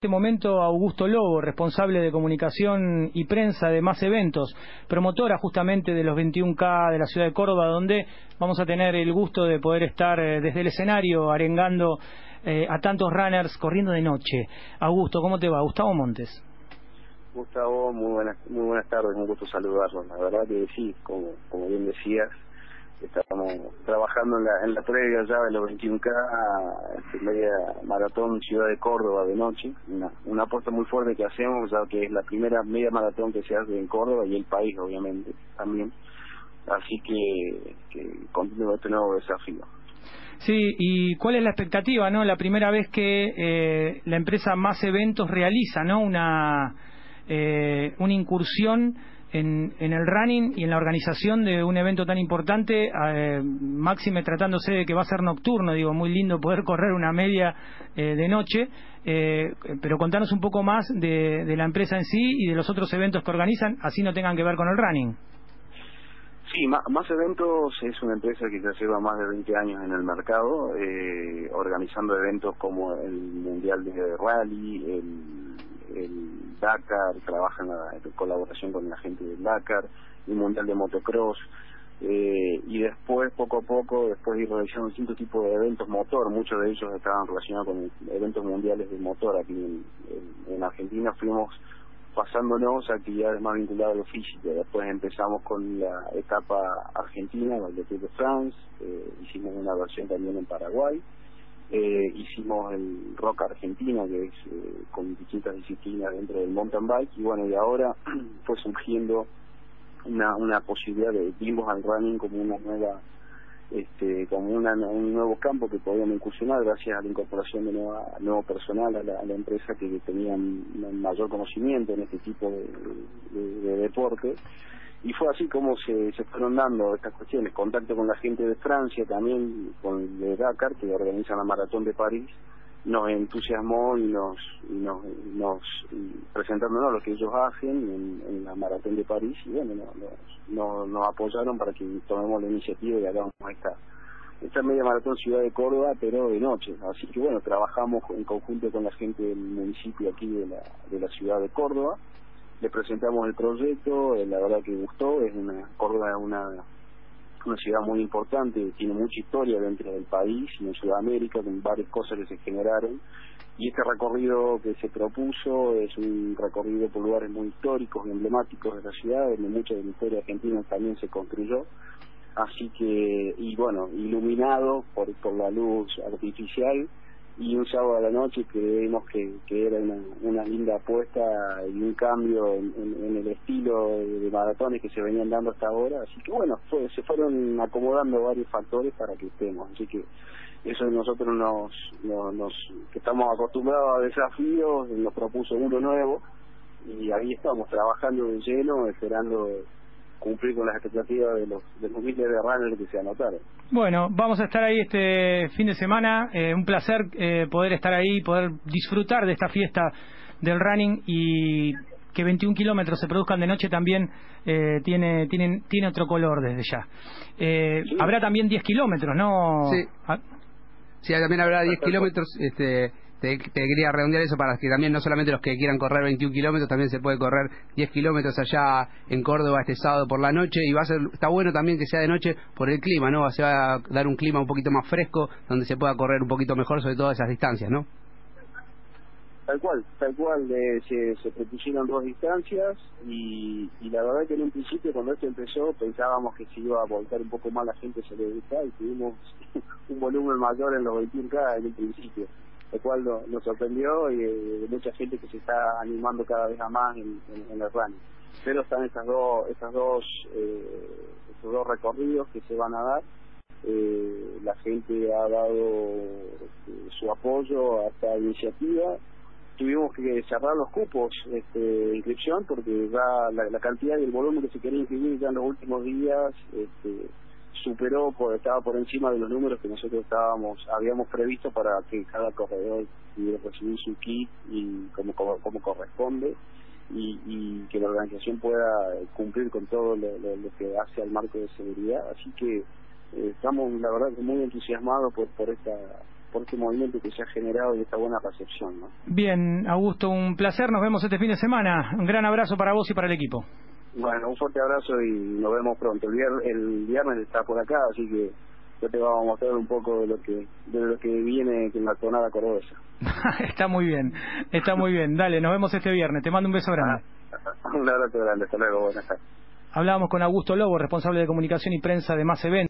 En este momento Augusto Lobo, responsable de comunicación y prensa de Más Eventos, promotora justamente de los 21K de la ciudad de Córdoba, donde vamos a tener el gusto de poder estar eh, desde el escenario arengando eh, a tantos runners corriendo de noche. Augusto, ¿cómo te va? Gustavo Montes. Gustavo, muy buenas, muy buenas tardes, un gusto saludarlos. La verdad que sí, como, como bien decías, Estamos trabajando en la, en la previa ya de los 21K, este, media maratón Ciudad de Córdoba de noche, una, una apuesta muy fuerte que hacemos, ya que es la primera media maratón que se hace en Córdoba y el país obviamente también. Así que, que continúo este nuevo desafío. Sí, ¿y cuál es la expectativa, no? La primera vez que eh, la empresa Más Eventos realiza, ¿no? Una, eh, una incursión en, en, el running y en la organización de un evento tan importante, eh, máxime tratándose de que va a ser nocturno, digo, muy lindo poder correr una media eh, de noche, eh, pero contanos un poco más de, de, la empresa en sí y de los otros eventos que organizan, así no tengan que ver con el running. Sí, más, Eventos es una empresa que ya lleva más de 20 años en el mercado, eh, organizando eventos como el Mundial de Rally, el, el Dakar, trabaja en, colaboración con la gente del Dakar, el Mundial de Motocross, eh, y después, poco a poco, después de ir realizando distintos tipos de eventos motor, muchos de ellos estaban relacionados con eventos mundiales de motor aquí en, en, Argentina, fuimos pasándonos a actividades más vinculadas a lo físico. Después empezamos con la etapa argentina, el de France, eh, hicimos una versión también en Paraguay, eh, hicimos el rock argentino que es eh, con distintas disciplinas dentro del mountain bike y bueno y ahora fue surgiendo una una posibilidad de vimos al running como una nueva este como una, un nuevo campo que podíamos incursionar gracias a la incorporación de nueva, nuevo personal a la, empresa que tenían mayor conocimiento en este tipo de, de, de deporte y fue así como se, fueron dando estas cuestiones, contacto con la gente de Francia también, con de Dakar, que organiza la Maratón de París, nos entusiasmó y nos, y nos, nos presentándonos lo que ellos hacen en, la Maratón de París. Y bueno, nos, nos, apoyaron para que tomemos la iniciativa y hagamos esta esta media maratón ciudad de Córdoba pero de noche. Así que bueno trabajamos en conjunto con la gente del municipio aquí de la de la ciudad de Córdoba le presentamos el proyecto, eh, la verdad que gustó, es una Córdoba una una ciudad muy importante, tiene mucha historia dentro del país en Sudamérica, con varias cosas que se generaron. Y este recorrido que se propuso es un recorrido por lugares muy históricos y emblemáticos de la ciudad, donde mucha de la historia argentina también se construyó. Así que, y bueno, iluminado por, por la luz artificial, y un sábado a la noche que, que era una, linda apuesta y un cambio en, en, el estilo de, maratones que se venían dando hasta ahora. Así que bueno fue, se fueron acomodando varios factores para que estemos. Así que eso nosotros nos, nos, nos que estamos acostumbrados a desafíos nos propuso uno nuevo y ahí estamos trabajando de lleno esperando cumplir con las expectativas de los, de los miles de runners que se anotaron. Bueno, vamos a estar ahí este fin de semana. Eh, un placer eh, poder estar ahí, poder disfrutar de esta fiesta del running y que 21 kilómetros se produzcan de noche también eh, tiene, tiene, tiene otro color desde ya. Eh, Habrá también 10 kilómetros, ¿no? Sí. Ah. Sí, también habrá 10 kilómetros. Este, te, quería redondear eso para que también no solamente los que quieran correr 21 kilómetros, también se puede correr 10 kilómetros allá en Córdoba este sábado por la noche y va a ser, está bueno también que sea de noche por el clima, ¿no? Se va a dar un clima un poquito más fresco donde se pueda correr un poquito mejor sobre todas esas distancias, ¿no? Tal cual, tal cual, eh, se, se dos distancias y, y la verdad que en un principio cuando esto empezó pensábamos que se iba a volcar un poco más la gente sobre el y tuvimos un volumen mayor en los 21K en un principio lo cual nos sorprendió y eh, mucha gente que se está animando cada vez más en, en, el running. Pero están estas dos, estas dos, eh, estos dos recorridos que se van a dar. Eh, la gente ha dado este, su apoyo a esta iniciativa. Tuvimos que cerrar los cupos este, de inscripción porque ya la, la cantidad y el volumen que se quería inscribir ya en los últimos días este, superó, por, estaba por encima de los números que nosotros estábamos habíamos previsto para que cada corredor pudiera recibir su kit y como, como, corresponde y, que la organización pueda cumplir con todo lo, que hace al marco de seguridad. Así que eh, estamos, la verdad, muy entusiasmados por, por esta por este movimiento que se ha generado y esta buena recepción. ¿no? Bien, Augusto, un placer. Nos vemos este fin de semana. Un gran abrazo para vos y para el equipo. Bueno, un fuerte abrazo y nos vemos pronto. El viernes, el viernes está por acá, así que yo te vamos a mostrar un poco de lo que de lo que viene en la tonada cordobesa. está muy bien, está muy bien. Dale, nos vemos este viernes. Te mando un beso grande. un abrazo grande. Hasta luego. Buenas tardes. Hablábamos con Augusto Lobo, responsable de comunicación y prensa de Más Eventos.